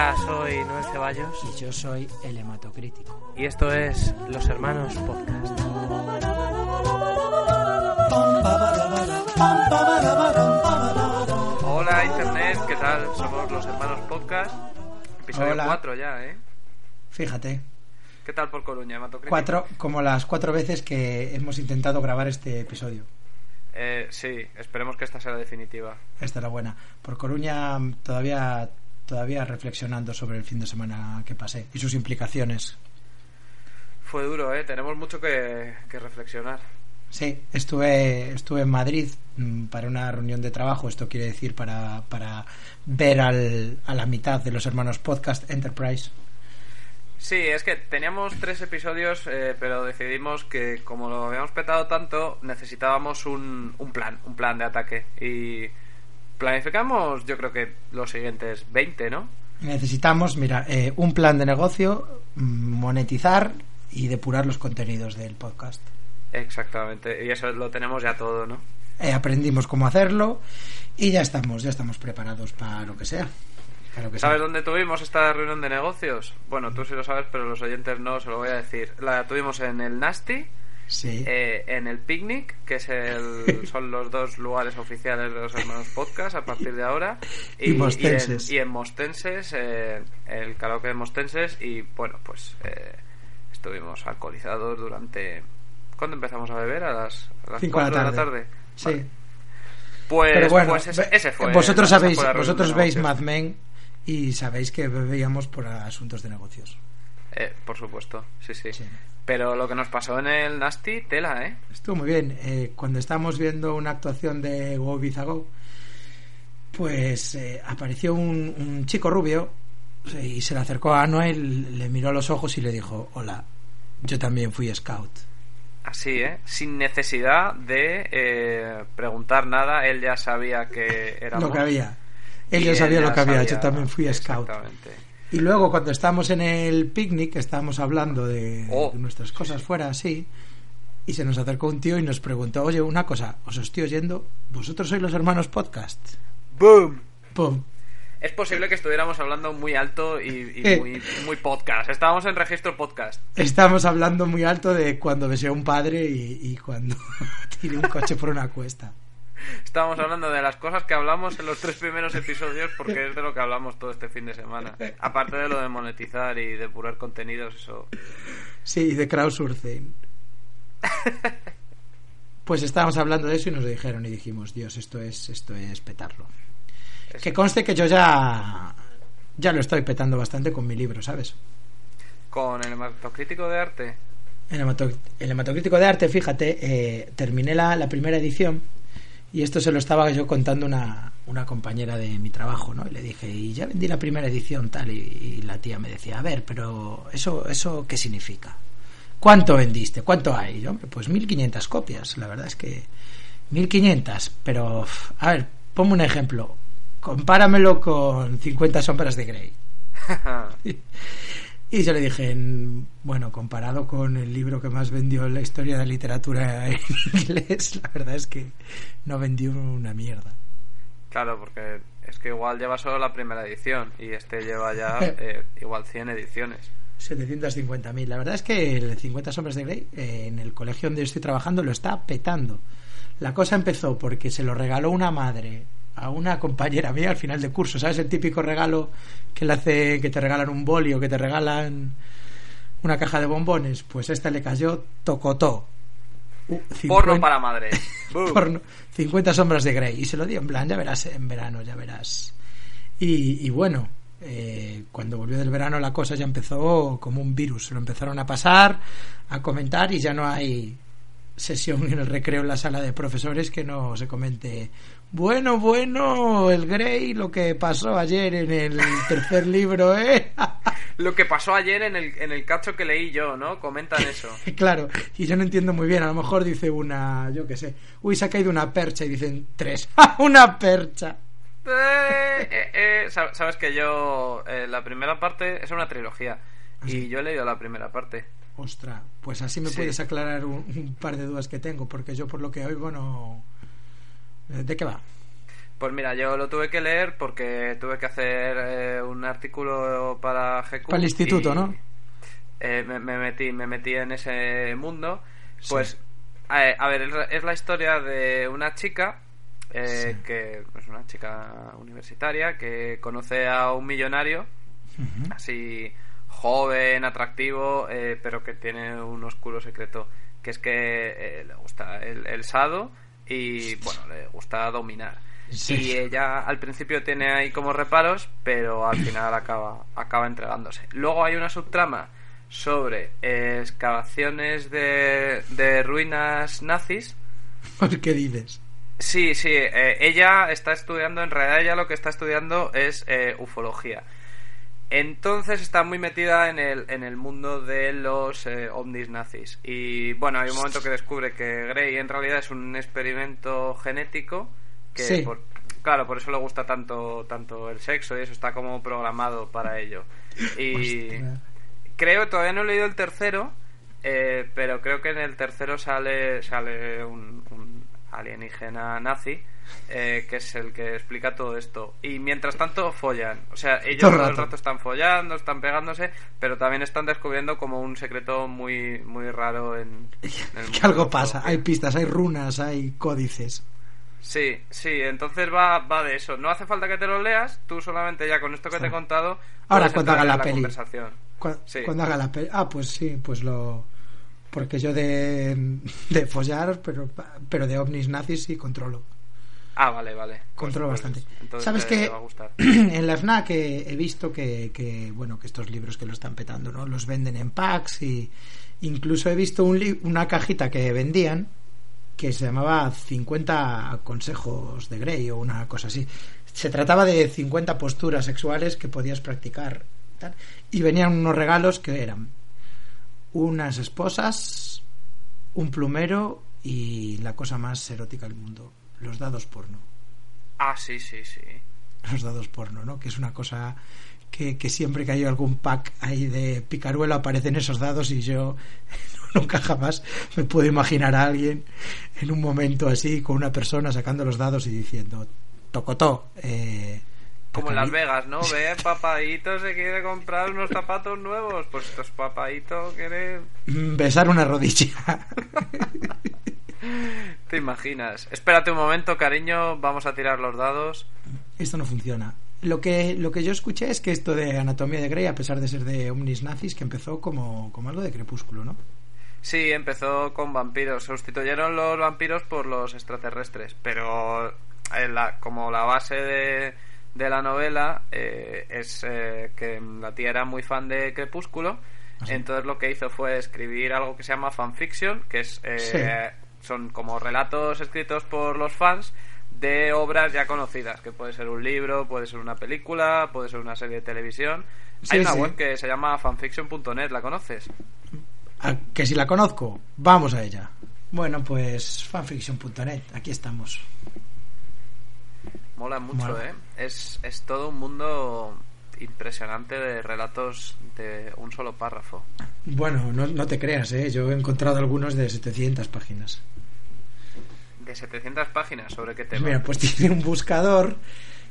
Hola, soy Noel Ceballos Y yo soy el hematocrítico. y esto es Los Hermanos Podcast. Hola Internet, ¿qué tal? Somos Los Hermanos Podcast. Episodio Hola. 4 ya, ¿eh? Fíjate, ¿Qué tal por Coruña, Hematocrítico? cuatro, como las cuatro veces que hemos intentado grabar este episodio. Eh, sí, esperemos que esta sea la definitiva. Esta es la buena. Por Coruña todavía, todavía reflexionando sobre el fin de semana que pasé y sus implicaciones. Fue duro, ¿eh? Tenemos mucho que, que reflexionar. Sí, estuve, estuve en Madrid mm, para una reunión de trabajo, esto quiere decir para, para ver al, a la mitad de los hermanos podcast Enterprise. Sí, es que teníamos tres episodios, eh, pero decidimos que como lo habíamos petado tanto, necesitábamos un, un plan, un plan de ataque. Y planificamos, yo creo que los siguientes 20, ¿no? Necesitamos, mira, eh, un plan de negocio, mm, monetizar y depurar los contenidos del podcast. Exactamente, y eso lo tenemos ya todo, ¿no? Eh, aprendimos cómo hacerlo y ya estamos, ya estamos preparados para lo que sea. Que ¿Sabes dónde tuvimos esta reunión de negocios? Bueno, tú sí lo sabes, pero los oyentes no, se lo voy a decir. La tuvimos en el Nasty, Sí. eh, en el Picnic, que es el, son los dos lugares oficiales de los hermanos podcast a partir de ahora. Y Mostenses. Y en, y en Mostenses, eh, el karaoke de Mostenses. Y bueno, pues eh, estuvimos alcoholizados durante. ¿Cuándo empezamos a beber? A las, a las Cinco de la 4 de la tarde. Sí. Vale. Pues, Pero bueno, pues ese, ese fue. vosotros sabéis, vosotros veis. Mad Men y sabéis que bebíamos por asuntos de negocios. Eh, por supuesto, sí, sí, Sí. Pero lo que nos pasó en el Nasty, tela, ¿eh? Estuvo muy bien. Eh, cuando estábamos viendo una actuación de Go Ibiza Go, pues eh, apareció un, un chico rubio y se le acercó a Noel, le miró a los ojos y le dijo, hola, yo también fui scout. Así, ¿eh? Sin necesidad de eh, preguntar nada, él ya sabía que éramos. Lo que había. Él ya sabía lo que había, yo también fui scout. Exactamente. Y luego cuando estábamos en el picnic, estábamos hablando de, Oh. de nuestras cosas fuera así, y se nos acercó un tío y nos preguntó, oye, una cosa, os estoy oyendo, ¿vosotros sois los hermanos podcast? ¡Boom! Pum. Es posible que estuviéramos hablando muy alto y, y Eh. muy, muy podcast. Estábamos en registro podcast. Estamos hablando muy alto de cuando besé a un padre y, y cuando tiré un coche por una cuesta. Estábamos hablando de las cosas que hablamos en los tres primeros episodios porque es de lo que hablamos todo este fin de semana. Aparte de lo de monetizar y depurar contenidos, eso. Sí, de crowdsourcing. Pues estábamos hablando de eso y nos lo dijeron y dijimos, Dios, esto es, esto es petarlo. es- Que conste que yo ya, ya lo estoy petando bastante con mi libro, ¿sabes? Con el hematocrítico de arte. El hematocrítico de arte, fíjate, eh, terminé la, la primera edición y esto se lo estaba yo contando una, una compañera de mi trabajo, ¿no? Y le dije, y ya vendí la primera edición tal, y, y la tía me decía, a ver, pero ¿eso, eso qué significa? ¿Cuánto vendiste? ¿Cuánto hay? Y yo, hombre, pues 1500 copias, la verdad es que 1500, pero a ver, ponme un ejemplo, compáramelo con 50 sombras de Grey. Y yo le dije, en- bueno, comparado con el libro que más vendió en la historia de la literatura en inglés, la verdad es que no vendió una mierda. Claro, porque es que igual lleva solo la primera edición y este lleva ya eh, igual 100 ediciones. 750.000. La verdad es que el 50 sombras de Grey eh, en el colegio donde estoy trabajando lo está petando. La cosa empezó porque se lo regaló una madre a una compañera mía al final de curso. ¿Sabes el típico regalo que le hace que te regalan un boli o que te regalan una caja de bombones? Pues esta le cayó tocotó. Uh, Porno 50 para madre. Porno, 50 sombras de Grey y se lo dio en plan, ya verás en verano, ya verás. Y, y bueno, eh, cuando volvió del verano la cosa ya empezó como un virus. Lo empezaron a pasar, a comentar y ya no hay sesión en el recreo en la sala de profesores que no se comente bueno, bueno, el Grey, lo que pasó ayer en el tercer libro, ¿eh? Lo que pasó ayer en el, en el cacho que leí yo, ¿no? Comentan eso. claro, y yo no entiendo muy bien, a lo mejor dice una, yo qué sé, uy, se ha caído una percha y dicen tres, una percha! Eh, eh, eh, sab- sabes que yo, la primera parte es una trilogía. Y yo he leído la primera parte. Ostra, pues así me Sí. puedes aclarar un, un par de dudas que tengo, porque yo por lo que oigo no... ¿De qué va? Pues mira, yo lo tuve que leer porque tuve que hacer eh, un artículo para GQ. Para el instituto, y, ¿no? eh, me, me metí, me metí en ese mundo. Pues, eh, a ver, es la- historia de una chica eh, Sí. que es una chica universitaria que conoce a un millonario así joven, atractivo, eh, pero que tiene un oscuro secreto, que es que eh, le gusta el, el sado y bueno, le gusta dominar. Sí. Y ella al principio tiene ahí como reparos, pero al final acaba, acaba entregándose. Luego hay una subtrama sobre eh, excavaciones de, de ruinas nazis. ¿Qué dices? Sí, sí, eh, ella está estudiando, en realidad ella lo que está estudiando es eh, ufología. Entonces está muy metida en el, en el mundo de los eh, ovnis nazis. Y bueno, hay un momento que descubre que Grey en realidad es un experimento genético que Sí. por- claro, por eso le gusta tanto, tanto el sexo y eso está como programado para ello. Y Ostras. creo, todavía no he leído el tercero, eh, pero creo que en el tercero sale, sale un, un alienígena nazi, eh, que es el que explica todo esto. Y mientras tanto follan. O sea, ellos Todo el rato. rato están follando, están pegándose, pero también están descubriendo como un secreto muy, muy raro en, en el mundo Que algo la pasa, hay pistas, hay runas, hay códices. Sí, sí, entonces va, va de eso. No hace falta que te lo leas, tú solamente ya con esto que te he contado. Ahora cuando haga la peli. conversación. Cu- Sí. Cuando haga la peli. Ah, pues sí, pues lo. Porque yo de, de follar, pero, pero de ovnis nazis sí controlo. Ah, vale, vale. Pues- Controlo pues, bastante. entonces ¿Sabes te- qué? te va a gustar. en la FNAC he, he visto que, que, bueno, que estos libros que lo están petando, ¿no? Los venden en packs y incluso he visto un li- una cajita que vendían que se llamaba 50 consejos de Grey o una cosa así. Se trataba de 50 posturas sexuales que podías practicar. tal. Y venían unos regalos que eran unas esposas, un plumero y la cosa más erótica del mundo, los dados porno Ah, sí, sí, sí. los dados porno, ¿no? Que es una cosa que, que siempre que hay algún pack ahí de picaruelo aparecen esos dados y yo nunca jamás me puedo imaginar a alguien en un momento así con una persona sacando los dados y diciendo tocotó eh, Como en Las Vegas, ¿no? Ve, papadito se quiere comprar unos zapatos nuevos. Pues estos papadito quiere... Mm, besar una rodilla ¿Te imaginas? Espérate un momento, cariño, vamos a tirar los dados. esto no funciona lo que lo que yo escuché es que esto de anatomía de Grey a pesar de ser de omnis nazis que empezó como, como algo de crepúsculo ¿no? Sí, empezó con vampiros. Sustituyeron los vampiros por los extraterrestres. Pero eh, la- como la base de, de la novela eh, es eh, que la tía era muy fan de Crepúsculo. ¿Ah? Entonces lo que hizo fue escribir algo que se llama fanfiction, que es eh, Sí. son como relatos escritos por los fans de obras ya conocidas, que puede ser un libro, puede ser una película, puede ser una serie de televisión. Sí, Hay una sí. web que se llama fanfiction.net, ¿la conoces? Ah, que si la conozco, vamos a ella. Bueno, pues fanfiction.net, aquí estamos. Mola mucho, Mola. ¿eh? Es, es todo un mundo impresionante de relatos de un solo párrafo. Bueno, no, no te creas, ¿eh? yo he encontrado algunos de 700 páginas. De 700 páginas, ¿sobre qué tema? Mira, pues tiene un buscador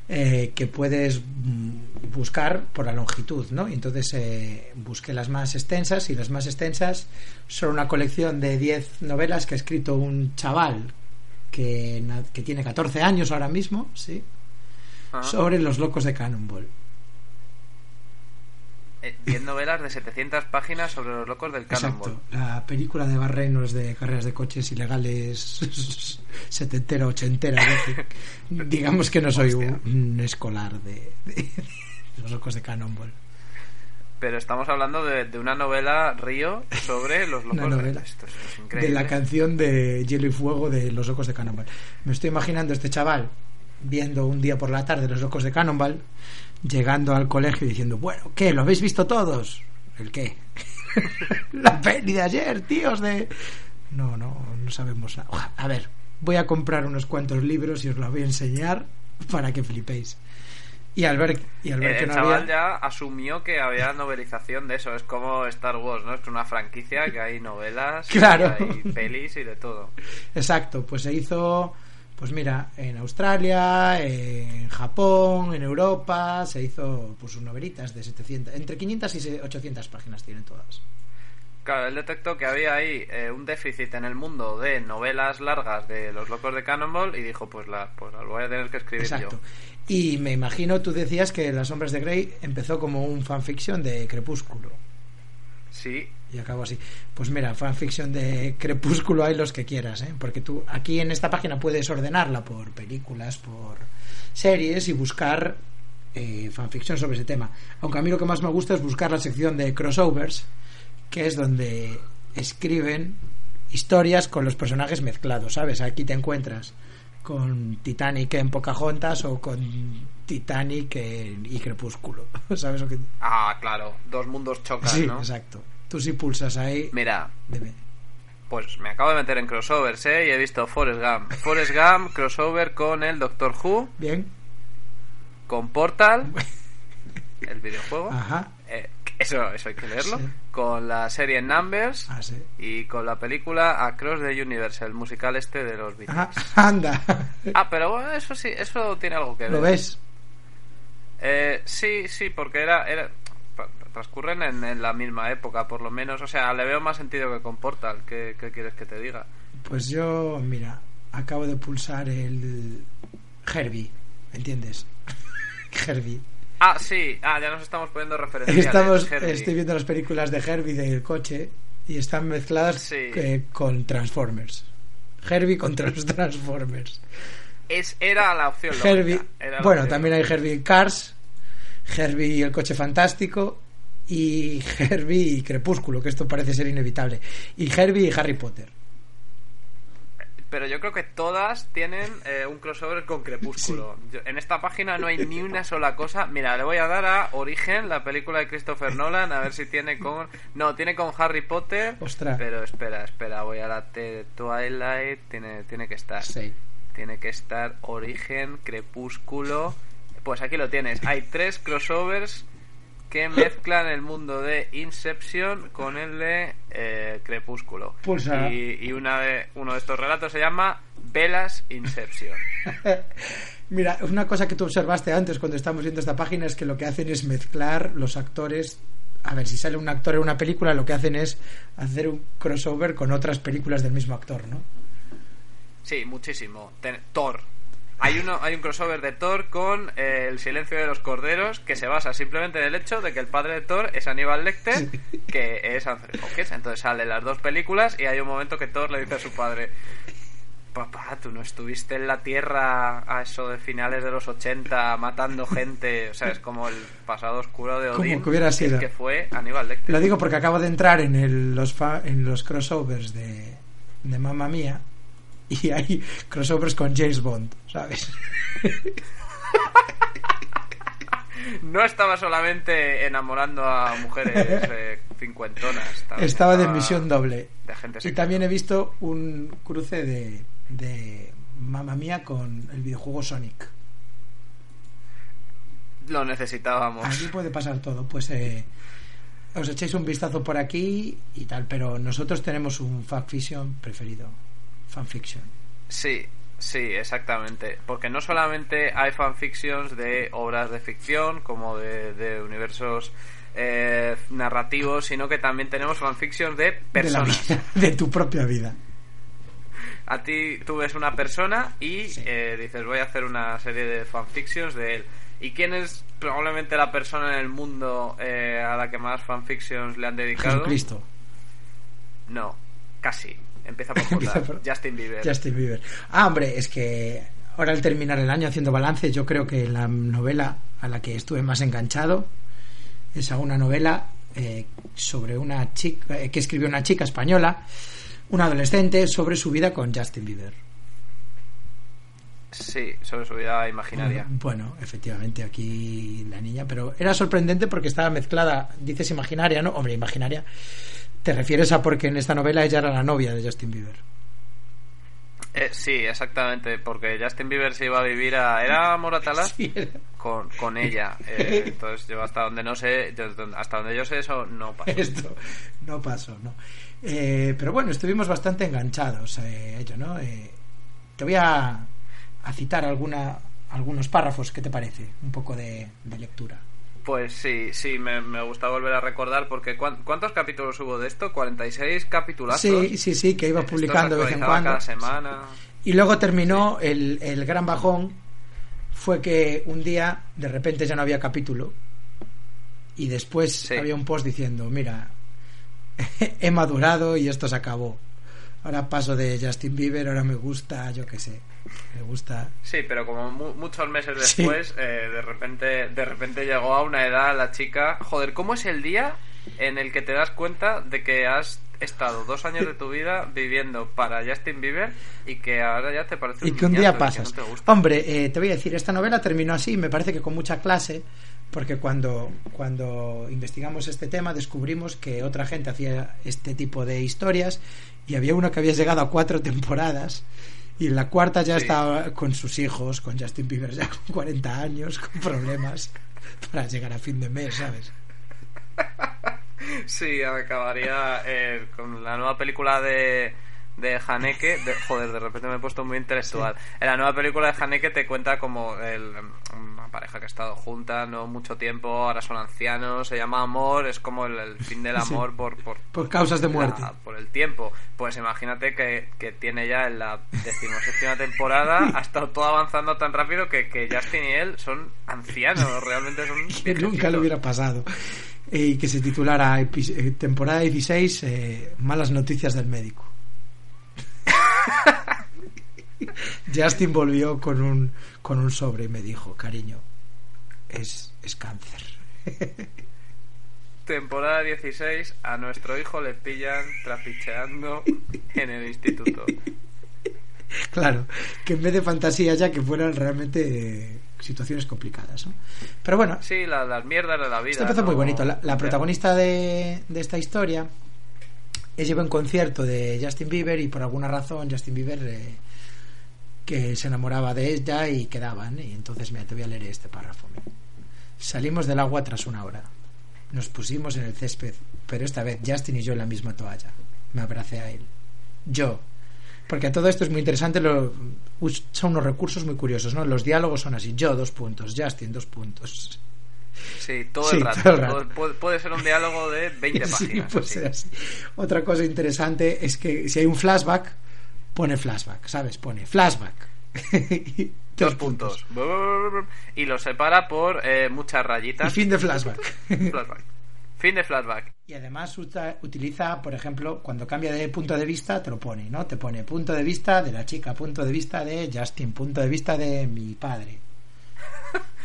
eh, que puedes mm, buscar por la longitud, ¿no? Y entonces eh, busqué las más extensas y las más extensas son una colección de 10 novelas que ha escrito un chaval que, que tiene 14 años ahora mismo, ¿sí? Sobre los locos de Cannonball. eh, 10 novelas de 700 páginas sobre los locos del Cannonball. Exacto. La película de Barrenos de carreras de coches ilegales setentera, ochentera. ¿no? Digamos que no soy un, Hostia. un escolar de, de, Los locos de Cannonball. Pero estamos hablando de, de una novela Río sobre los locos Una de. Esto es, es De increíble. la canción de Hielo y Fuego de Los Locos de Cannonball. Me estoy imaginando a este chaval viendo un día por la tarde Los Locos de Cannonball, llegando al colegio y diciendo, bueno, ¿qué? ¿Lo habéis visto todos? ¿El qué? la peli de ayer, tíos, de... No, no, no sabemos nada. A ver, voy a comprar unos cuantos libros y os los voy a enseñar para que flipéis. Y al ver, y al ver que el no chaval había... ya asumió que había novelización de eso. Es como Star Wars, ¿no? Es una franquicia que hay novelas, Claro. y hay pelis y de todo. Exacto, pues se hizo, pues mira, en Australia, en Japón, en Europa, se hizo pues sus novelitas de 700, entre 500 y 800 páginas tienen todas. Claro, él detectó que había ahí eh, un déficit en el mundo de novelas largas de los locos de Cannonball y dijo, pues la, pues la voy a tener que escribir Exacto. yo. Y me imagino, tú decías que Las Sombras de Grey empezó como un fanfiction de Crepúsculo Sí, y acabó así. Pues mira, fanfiction de Crepúsculo hay los que quieras, ¿eh? Porque tú aquí en esta página puedes ordenarla por películas, por series y buscar eh, fanfiction sobre ese tema. Aunque a mí lo que más me gusta es buscar la sección de crossovers, que es donde escriben historias con los personajes mezclados, ¿sabes? Aquí te encuentras con Titanic en Pocahontas o con Titanic en- y Crepúsculo, ¿sabes lo que? ah, claro, dos mundos chocan, Sí, ¿no? exacto. Tú si pulsas ahí, Mira, debe- pues me acabo de meter en crossovers, ¿eh? Y he visto Forrest Gump. Forrest Gump, crossover con el Doctor Who, Bien. con Portal, el videojuego. Ajá. Eso, eso hay que leerlo. Sí. Con la serie Numbers Ah, sí. y con la película Across the Universe, el musical este de los Beatles. Ajá. Anda. Ah, pero bueno, eso sí, eso tiene algo que ver. ¿Lo ves? Eh, sí, sí, porque era, era transcurren en, en la misma época, por lo menos. O sea, le veo más sentido que con Portal. ¿Qué, qué quieres que te diga? Pues yo, mira, acabo de pulsar el Herbie, ¿me entiendes? Herbie. Ah, sí, ah, ya nos estamos poniendo referenciales. Estamos, estoy viendo las películas de Herbie del coche y están mezcladas Sí. eh, con Transformers. Herbie contra los Transformers. Es, era la opción Herbie, la bueno, opción. también hay Herbie Cars, Herbie y el coche fantástico y Herbie y Crepúsculo, que esto parece ser inevitable. Y Herbie y Harry Potter. Pero yo creo que todas tienen eh, un crossover con Crepúsculo. Yo- en esta página no hay ni una sola cosa. Mira, le voy a dar a Origen, la película de Christopher Nolan, a ver si tiene con... No, tiene con Harry Potter. Ostras. Pero espera, espera, voy a la de Twilight. Tiene, tiene que estar. Sí. Tiene que estar Origen, Crepúsculo. Pues aquí lo tienes. Hay tres crossovers que mezclan el mundo de Inception con el de eh, Crepúsculo. Pulsa. Y, y una de, uno de estos relatos se llama Velas Inception. Mira, una cosa que tú observaste antes cuando estábamos viendo esta página es que lo que hacen es mezclar los actores. A ver, si sale un actor en una película, lo que hacen es hacer un crossover con otras películas del mismo actor, ¿no? Sí, muchísimo. Ten- Thor. Hay, uno, hay un crossover de Thor con eh, El silencio de los corderos que se basa simplemente en el hecho de que el padre de Thor es Aníbal Lecter, que es Anthony Hopkins. Entonces salen las dos películas y hay un momento que Thor le dice a su padre: Papá, tú no estuviste en la Tierra a eso de finales de los 80 matando gente. O sea, es como el pasado oscuro de Como Odín. que hubiera sido. Que fue Aníbal Lecter. Lo digo porque acabo de entrar en el- los, fa- en los crossovers de, de Mamma Mía y hay crossovers con James Bond, ¿sabes? No estaba solamente enamorando a mujeres eh, cincuentonas. Estaba de misión doble. de agente Y también he visto un cruce de, de Mamma Mía con el videojuego Sonic. Lo necesitábamos. Aquí puede pasar todo. Pues eh, os echéis un vistazo por aquí y tal, pero nosotros tenemos un fanfiction preferido. Fanfiction. Sí, sí, exactamente. Porque no solamente hay fanfictions de obras de ficción, como de, de universos eh, narrativos, sino que también tenemos fanfictions de De la personas. vida, de tu propia vida. A ti tú ves una persona y Sí. eh, dices voy a hacer una serie de fanfictions de él. ¿Y quién es probablemente la persona en el mundo eh, a la que más fanfictions le han dedicado? Jesucristo. No, casi. Empieza por Empieza por- Justin Bieber. Justin Bieber. Ah, hombre, es que ahora al terminar el año haciendo balance, yo creo que la novela a la que estuve más enganchado es a una novela eh, sobre una chica eh, que escribió una chica española, una adolescente, sobre su vida con Justin Bieber. Sí, sobre su vida imaginaria. Bueno, efectivamente, aquí la niña, pero era sorprendente porque estaba mezclada, dices imaginaria, ¿no? Hombre, imaginaria. Te refieres a porque en esta novela ella era la novia de Justin Bieber. Eh, sí, exactamente, porque Justin Bieber se iba a vivir a... ¿Era Moratalá? Sí, era- Con, con ella. Eh, entonces yo hasta donde no sé, yo- hasta donde yo sé eso no pasó. Esto no pasó, ¿no? Eh, pero bueno, estuvimos bastante enganchados a ello, ¿no? Eh, te voy a, a citar alguna, algunos párrafos, ¿qué te parece? Un poco de, de lectura. Pues sí, sí, me, me gusta volver a recordar porque ¿cuán- ¿cuántos capítulos hubo de esto? ¿46 capitulazos? Sí, sí, sí, que iba Esto se publicando de vez en cuando. cada semana. Y luego terminó el, el gran bajón, fue que un día de repente ya no había capítulo y después Sí. había un post diciendo, mira, he madurado y esto se acabó. Ahora paso de Justin Bieber, ahora me gusta, yo qué sé, me gusta. Sí, pero como mu- muchos meses Sí. después, eh, de repente de repente llegó a una edad la chica. Joder, ¿cómo es el día en el que te das cuenta de que has estado dos años de tu vida viviendo para Justin Bieber y que ahora ya te parece Y que un día pasas. no te gusta? Hombre, eh, te voy a decir, esta novela terminó así, me parece que con mucha clase, porque cuando, cuando investigamos este tema descubrimos que otra gente hacía este tipo de historias y había una que había llegado a cuatro temporadas y en la cuarta ya Sí. estaba con sus hijos, con Justin Bieber ya con 40 años, con problemas para llegar a fin de mes, ¿sabes? Sí, acabaría eh, con la nueva película de, de Haneke. De, joder, de repente me he puesto muy intelectual. En la nueva película de Haneke te cuenta como el, una pareja que ha estado junta no mucho tiempo, ahora son ancianos, se llama amor, es como el, el fin del Sí. amor por, por, Por causas de muerte. la- por el tiempo. Pues imagínate que, que tiene ya en la decimoséptima temporada, ha estado todo avanzando tan rápido que, que Justin y él son ancianos, realmente son... que nunca le hubiera pasado. Eh, Y que se titulara eh, temporada 16, eh, Malas noticias del médico. Justin volvió con un, con un sobre y me dijo, cariño, es, es cáncer. Temporada 16, a nuestro hijo le pillan trapicheando en el instituto. claro, que en vez de fantasía ya que fueran realmente eh, situaciones complicadas. ¿no? Pero bueno, Sí, la- las mierdas de la vida. Esto empezó muy bonito. La, la protagonista de, de esta historia ella iba un concierto de Justin Bieber y por alguna razón Justin Bieber eh, que se enamoraba de ella y quedaban. Y entonces, mira, te voy a leer este párrafo. Salimos del agua tras una hora. Nos pusimos en el césped, pero esta vez Justin y yo en la misma toalla. Me abracé a él. Yo. Porque todo esto es muy interesante, lo- son unos recursos muy curiosos, ¿no? Los diálogos son así, yo dos puntos, Justin dos puntos. Sí, todo Sí, el rato. todo el rato. Todo- Puede, puede ser un diálogo de 20 Sí, páginas. puede así. Otra cosa interesante es que si hay un flashback, pone flashback, ¿sabes? Pone flashback. Dos puntos. Y lo separa por eh, muchas Y rayitas. fin de flashback. Flashback. Fin de flashback. Y además utiliza, por ejemplo, cuando cambia de punto de vista, te lo pone, ¿no? Te pone punto de vista de la chica, punto de vista de Justin, punto de vista de mi padre.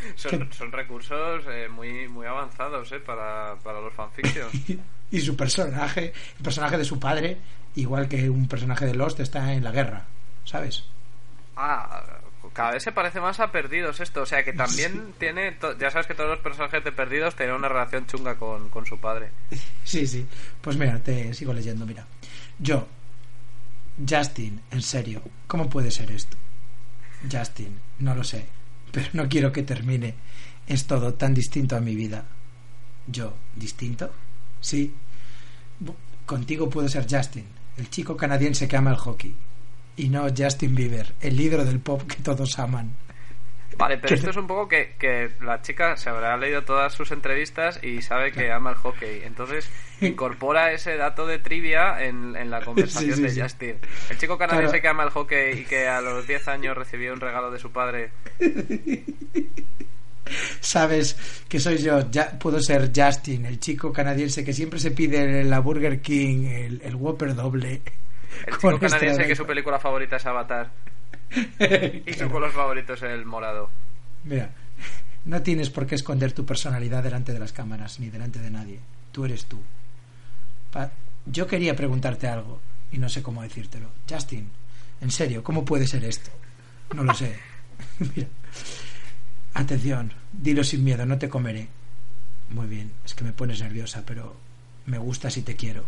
Son, son recursos eh, muy, muy avanzados eh, para, para los fanfictions. Y su personaje, el personaje de su padre, igual que un personaje de Lost, está en la guerra, ¿sabes? Ah, cada vez se parece más a Perdidos esto. O sea que también tiene. Ya sabes que todos los personajes de Perdidos tienen una relación chunga con, con su padre. Sí, sí. Pues mira, te sigo leyendo, mira. Yo, Justin, en serio, ¿cómo puede ser esto? Justin, no lo sé, pero no quiero que termine. Es todo tan distinto a mi vida. Yo, ¿distinto? Sí. Contigo puedo ser Justin, el chico canadiense que ama el hockey. Y no Justin Bieber, el líder del pop que todos aman. Vale, pero esto es un poco que, que la chica se habrá leído todas sus entrevistas y sabe que ama el hockey. Entonces incorpora ese dato de trivia en, en la conversación Sí, sí, de. Justin. El chico canadiense Claro. que ama el hockey y que a los 10 años recibió un regalo de su padre. Sabes que soy yo, ya puedo ser Justin, el chico canadiense que siempre se pide en la Burger King el, el Whopper doble. El chico canadiense extra que su película favorita es Avatar y su color favorito es el morado. Mira, No tienes por qué esconder tu personalidad delante de las cámaras ni delante de nadie. Tú eres tú. Pa- Yo quería preguntarte algo y no sé cómo decírtelo. Justin, en serio, ¿cómo puede ser esto? No lo sé. Mira. Atención, dilo sin miedo, no te comeré. Muy bien, es que me pones nerviosa, pero me gustas y te quiero.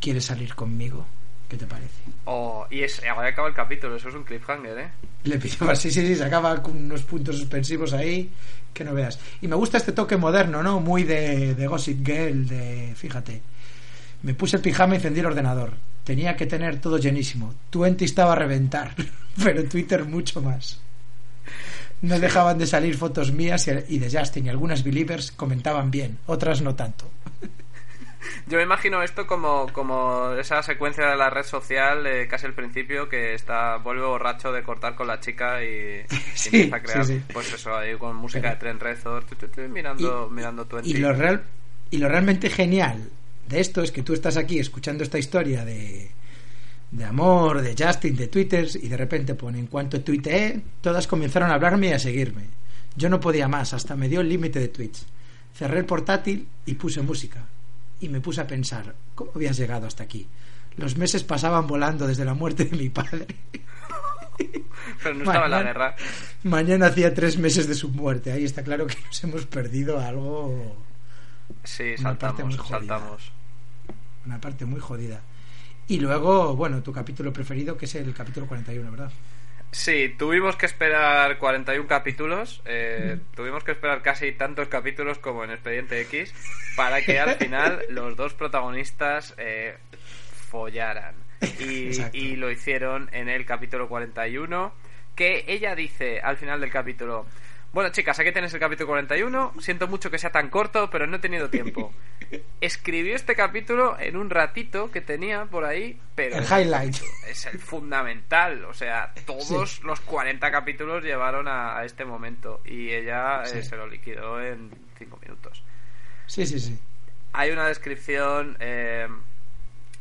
¿Quieres salir conmigo? ¿Qué te parece? Oh, y es, ahora acaba el capítulo, eso es un cliffhanger, ¿eh? Le pidió sí, sí, sí, se acaba con unos puntos suspensivos ahí que no veas. Y me gusta este toque moderno, ¿no? Muy de, de Gossip Girl, de, fíjate. Me puse el pijama y encendí el ordenador. Tenía que tener todo llenísimo. Twenty estaba a reventar, pero Twitter mucho más. No dejaban de salir fotos mías y de Justin y algunas believers comentaban bien, otras no tanto. Yo me imagino esto como, como esa secuencia de la red social, eh, casi al principio, que está vuelve borracho de cortar con la chica y, empieza a crear, sí, sí. pues eso, ahí con música de Tren Rezor, tu, tu, tu, mirando, mirando Twenty. Y lo, real, y lo realmente genial de esto es que tú estás aquí escuchando esta historia de, de amor, de Justin, de Twitter, y de repente pone, en cuanto tuiteé, todas comenzaron a hablarme y a seguirme. Yo no podía más, hasta me dio el límite de tweets. Cerré el portátil y puse música. Y me puse a pensar, ¿cómo habías llegado hasta aquí? Los meses pasaban volando desde la muerte de mi padre. Pero no estaba en la Mañana- guerra. Mañana hacía tres meses de su muerte. Ahí está claro que nos hemos perdido algo Sí, Una parte saltamos, jodida. saltamos. una parte muy jodida. Y luego, bueno, tu capítulo preferido, que es el capítulo 41, ¿verdad? Sí, tuvimos que esperar 41 capítulos, eh, tuvimos que esperar casi tantos capítulos como en Expediente X para que al final los dos protagonistas eh, follaran. Y, y lo hicieron en el capítulo 41, que ella dice al final del capítulo, bueno chicas, aquí tenéis el capítulo 41, siento mucho que sea tan corto, pero no he tenido tiempo. Escribió este capítulo en un ratito que tenía por ahí, pero El highlight. es el fundamental. O sea, todos los 40 capítulos llevaron a, a este momento y ella eh, se lo liquidó en 5 minutos. Sí, sí, sí. Hay una descripción eh,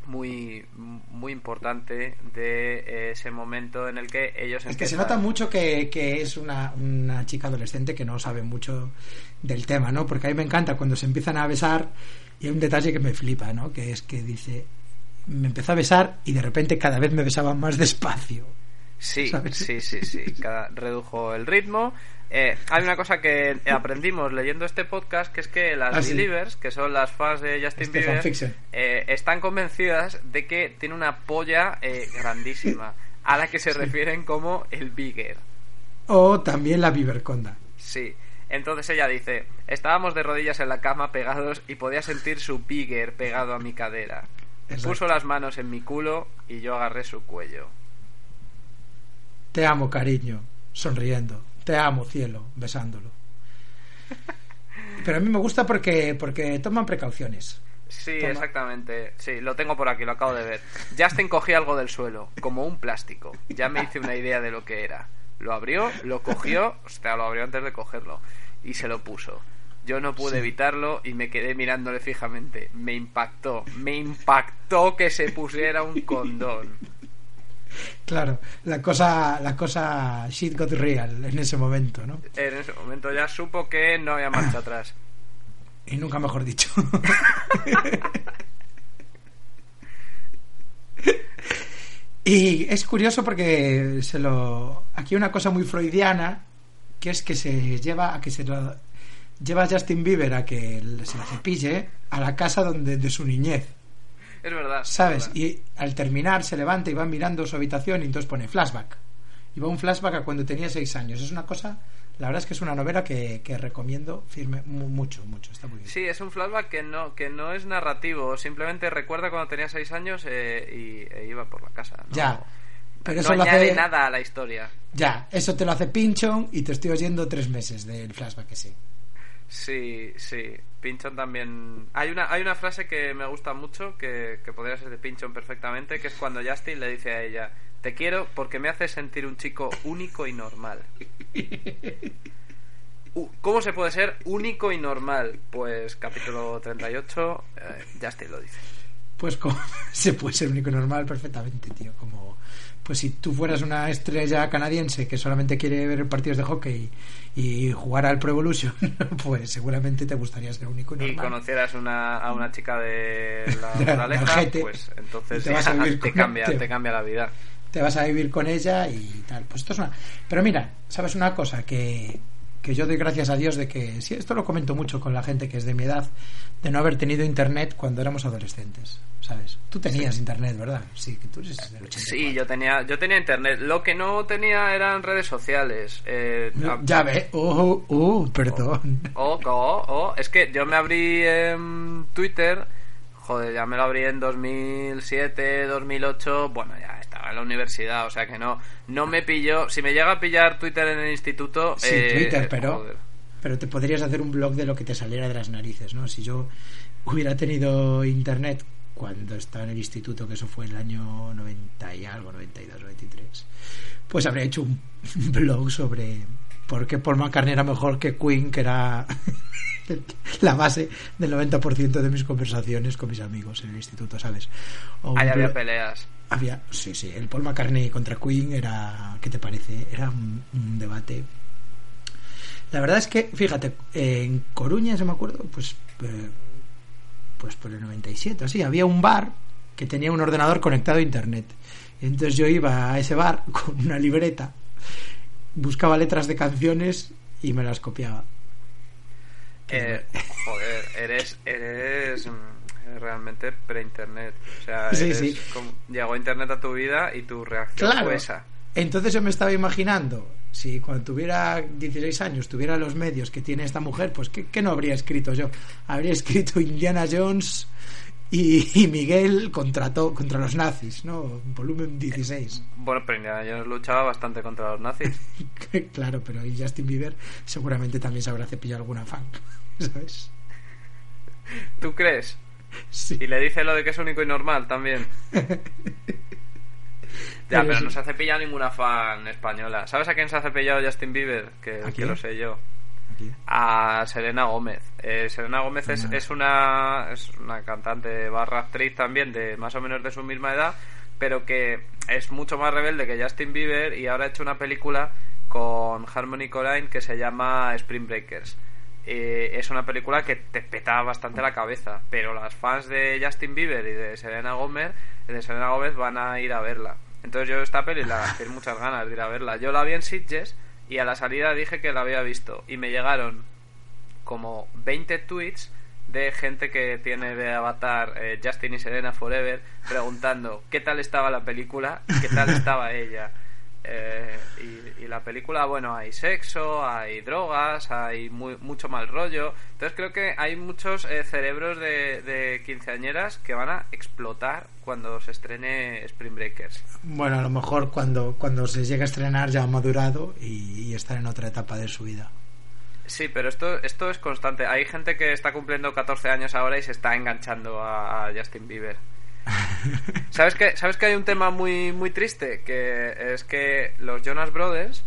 muy, muy importante de eh, ese momento en el que ellos Es que se nota mucho que, que es una, una chica adolescente que no sabe mucho del tema, ¿no? Porque a mí me encanta cuando se empiezan a besar y hay un detalle que me flipa, ¿no? Que es que dice, me empezó a besar y de repente cada vez me besaban más despacio. Sí, ¿sabes? sí, sí, sí. Cada, redujo el ritmo. Eh, hay una cosa que aprendimos leyendo este podcast, que es que las Ah, sí. Believers, que son las fans de Justin Este Bieber, eh, están convencidas de que tiene una polla eh, grandísima, a la que se refieren como el Bigger. O también la Viverconda. Sí. Entonces ella dice, estábamos de rodillas en la cama pegados y podía sentir su Bigger pegado a mi cadera. Exacto. Puso las manos en mi culo y yo agarré su cuello. Te amo, cariño, sonriendo. Te amo, cielo, besándolo. Pero a mí me gusta porque, porque toman precauciones. Sí, Toma. exactamente. Sí, lo tengo por aquí, lo acabo de ver. Justin cogía algo del suelo, como un plástico. Ya me hice una idea de lo que era. Lo abrió, lo cogió, o sea, lo abrió antes de cogerlo, y se lo puso. Yo no pude Sí. evitarlo y me quedé mirándole fijamente. Me impactó, me impactó que se pusiera un condón. Claro, la cosa, la cosa shit got real en ese momento, ¿no? En ese momento ya supo que no había marcha atrás. Y nunca mejor dicho. y es curioso porque se lo aquí hay una cosa muy freudiana que es que se lleva a que se lo lleva a Justin Bieber a que se la cepille a la casa donde de su niñez, Es verdad. es ¿sabes? verdad. Y al terminar se levanta y va mirando su habitación y entonces pone flashback. Y va un flashback a cuando tenía seis años. Es una cosa, la verdad es que es una novela que, que recomiendo firme mu- mucho, mucho. Está muy bien. Sí, es un flashback que no, que no es narrativo, simplemente recuerda cuando tenía seis años eh, y e iba por la casa. ¿no? Ya, pero no eso lo añade hace- nada a la historia. Ya, eso te lo hace Pinchon y te estoy oyendo tres meses del flashback ese. Sí, sí. Pinchon también. Hay una, hay una frase que me gusta mucho, que, que podría ser de Pinchon perfectamente, que es cuando Justin le dice a ella: Te quiero porque me hace sentir un chico único y normal. Uh, ¿Cómo se puede ser único y normal? Pues capítulo 38, eh, Justin lo dice. Pues como, se puede ser único y normal perfectamente, tío. Como, pues si tú fueras una estrella canadiense que solamente quiere ver partidos de hockey y jugar al Pro Evolution, pues seguramente te gustaría ser único y Y normal. conocieras una, a una chica de la Jete. pues entonces Te vas a vivir te cambia, te cambia la vida. te vas a vivir con ella y tal. Pues esto es una. Pero mira, ¿sabes una cosa? Que, que yo doy gracias a Dios de que. Sí, esto lo comento mucho con la gente que es de mi edad, de no haber tenido internet cuando éramos adolescentes. ¿Sabes? Tú tenías internet, ¿verdad? Sí, que tú eres del 84. Sí, yo tenía, yo tenía internet. Lo que no tenía eran redes sociales. Eh, Ya ve. Oh, oh, perdón. Oh, oh, oh. Es que yo me abrí en Twitter. Joder, ya me lo abrí en 2007, 2008. Bueno, ya en la universidad, o sea que no, no me pilló. Si me llega a pillar Twitter en el instituto. Sí, eh, Twitter, pero. joder. Pero te podrías hacer un blog de lo que te saliera de las narices, ¿no? Si yo hubiera tenido internet cuando estaba en el instituto, que eso fue el año 90 y algo, 92, 93, pues habría hecho un blog sobre por qué Paul McCartney era mejor que Queen, que era la base del 90% de mis conversaciones con mis amigos en el instituto, ¿sabes? O Ahí había peleas. Había, sí, sí, el Paul McCartney contra Queen era, ¿qué te parece? Era un, debate. La verdad es que, fíjate, en Coruña, se me acuerdo, pues, eh, pues por el 97, así, había un bar que tenía un ordenador conectado a internet. Entonces yo iba a ese bar con una libreta, buscaba letras de canciones y me las copiaba. Eh, joder, eres, eres mm, realmente pre-internet. O sea, Sí, eres sí. como- llegó internet a tu vida y tu reacción Claro. fue esa. Entonces yo me estaba imaginando, si cuando tuviera 16 años tuviera los medios que tiene esta mujer, pues ¿qué, qué no habría escrito yo? Habría escrito Indiana Jones y, y Miguel contra, to- contra los nazis, ¿no? Volumen 16. Bueno, pero Indiana Jones luchaba bastante contra los nazis. claro, pero Justin Bieber seguramente también se habrá cepillado alguna fan, ¿sabes? ¿Tú crees? Sí. Y le dice lo de que es único y normal también. Ya, Pero pero sí. no se ha cepillado ninguna fan española. ¿Sabes a quién se ha cepillado Justin Bieber? Que, ¿A lo sé yo. Aquí. A Selena Gómez. Eh, Selena Gómez es, es una es una cantante barra actriz también de más o menos de su misma edad, pero que es mucho más rebelde que Justin Bieber y ahora ha hecho una película con Harmony Corrine que se llama Spring Breakers. Eh, es una película que te peta bastante la cabeza, pero las fans de Justin Bieber y de Selena Gómez, de Selena Gómez van a ir a verla. Entonces yo esta peli la tengo muchas ganas de ir a verla. Yo la vi en Sitges y a la salida dije que la había visto y me llegaron como 20 tweets de gente que tiene de avatar eh, Justin y Serena Forever preguntando qué tal estaba la película y qué tal estaba ella. Eh, y, y la película, bueno, hay sexo, hay drogas, hay muy, mucho mal rollo. Entonces creo que hay muchos eh, cerebros de, de quinceañeras que van a explotar cuando se estrene Spring Breakers. Bueno, a lo mejor cuando, cuando se llegue a estrenar ya ha madurado y, y estar en otra etapa de su vida. Sí, pero esto, esto es constante. Hay gente que está cumpliendo 14 años ahora y se está enganchando a, a Justin Bieber. ¿Sabes que, ¿Sabes que hay un tema muy, muy triste? Que es que los Jonas Brothers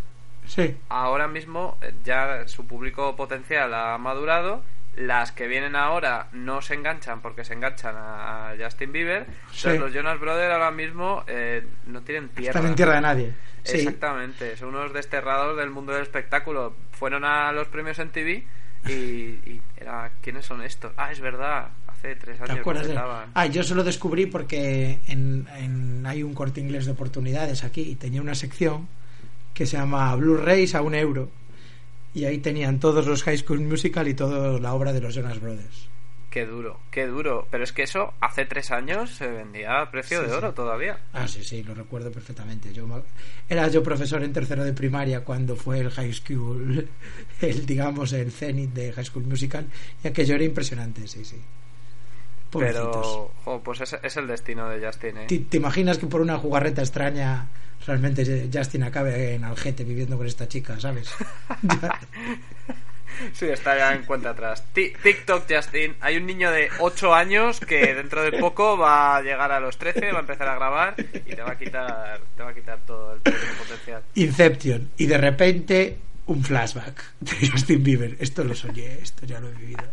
Sí. ahora mismo eh, ya su público potencial ha madurado. Las que vienen ahora no se enganchan porque se enganchan a, a Justin Bieber. Sí. Entonces los Jonas Brothers ahora mismo eh, no tienen tierra. Están en tierra de nadie. Sí. Exactamente, son unos desterrados del mundo del espectáculo. Fueron a los premios en TV y, y era, ¿quiénes son estos? Ah, es verdad, hace tres ¿Te años que acuerdas de. Ah, yo se lo descubrí porque en, en- hay un corte inglés de oportunidades aquí y tenía una sección que se llama Blu-rays a un euro. Y ahí tenían todos los High School Musical y toda la obra de los Jonas Brothers. Qué duro, qué duro. Pero es que eso hace tres años se vendía a precio Sí, de sí. oro todavía. Ah, sí, sí, lo recuerdo perfectamente. Yo era yo profesor en tercero de primaria cuando fue el High School, el digamos el cenit de High School Musical y aquello era impresionante, sí, sí. Pobrecitos. Pero, jo, pues es, es el destino de Justin, ¿eh? ¿Te, te imaginas que por una jugarreta extraña realmente Justin acabe en Algete viviendo con esta chica, ¿sabes? Sí, está ya en cuenta atrás. Ti- TikTok, Justin. Hay un niño de 8 años que dentro de poco va a llegar a los 13, va a empezar a grabar y te va a quitar, te va a quitar todo el potencial. Inception y de repente un flashback de Justin Bieber. Esto lo soñé, esto ya lo he vivido.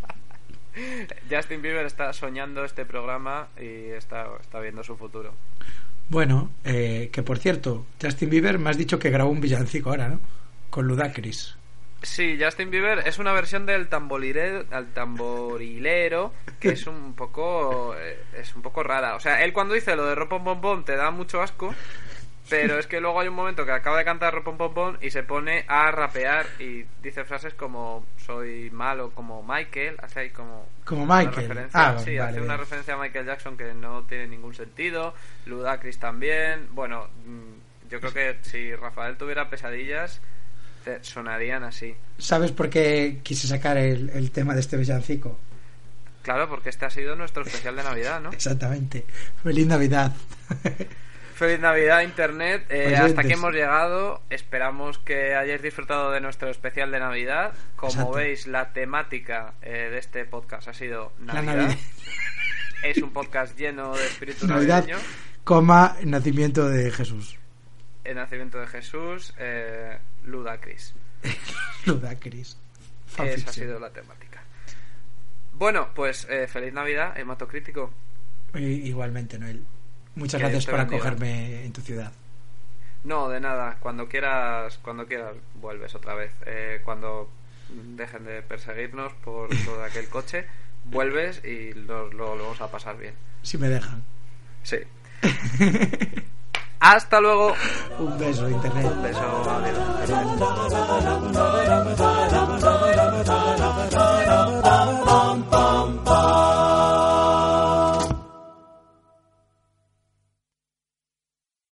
Justin Bieber está soñando este programa y está, está viendo su futuro. Bueno, eh, que por cierto, Justin Bieber me has dicho que grabó un villancico ahora, ¿no? Con Ludacris. Sí, Justin Bieber es una versión del tamborilero, al tamborilero que es un poco eh, es un poco rara. O sea, él cuando dice lo de ropón bombón te da mucho asco, pero es que luego hay un momento que acaba de cantar ropón bombón y se pone a rapear y dice frases como soy malo como Michael, así hay como Como una Michael. referencia- Ah, sí, vale, hace una referencia a Michael Jackson que no tiene ningún sentido. Ludacris también. Bueno, mm, yo creo que si Rafael tuviera pesadillas, sonarían así. ¿Sabes por qué quise sacar el, el tema de este villancico? Claro, porque este ha sido nuestro especial de Navidad, ¿no? Exactamente. Feliz Navidad. Feliz Navidad, Internet. Eh, hasta aquí hemos llegado. Esperamos que hayáis disfrutado de nuestro especial de Navidad. Como Exacto. veis, la temática eh, de este podcast ha sido Navidad. Navidad. Es un podcast lleno de espíritu Navidad, navideño. coma, nacimiento de Jesús. El nacimiento de Jesús, eh, Ludacris. Ludacris. Esa ha sido la temática. Bueno, pues eh, feliz Navidad, hematocrítico. Igualmente, Noel. Muchas gracias por acogerme en tu ciudad. No, de nada. Cuando quieras, cuando quieras vuelves otra vez. Eh, cuando dejen de perseguirnos por todo aquel coche, vuelves y lo, lo, vamos a pasar bien. Si me dejan. Sí. Hasta luego. Un beso, Internet. Un beso, adiós.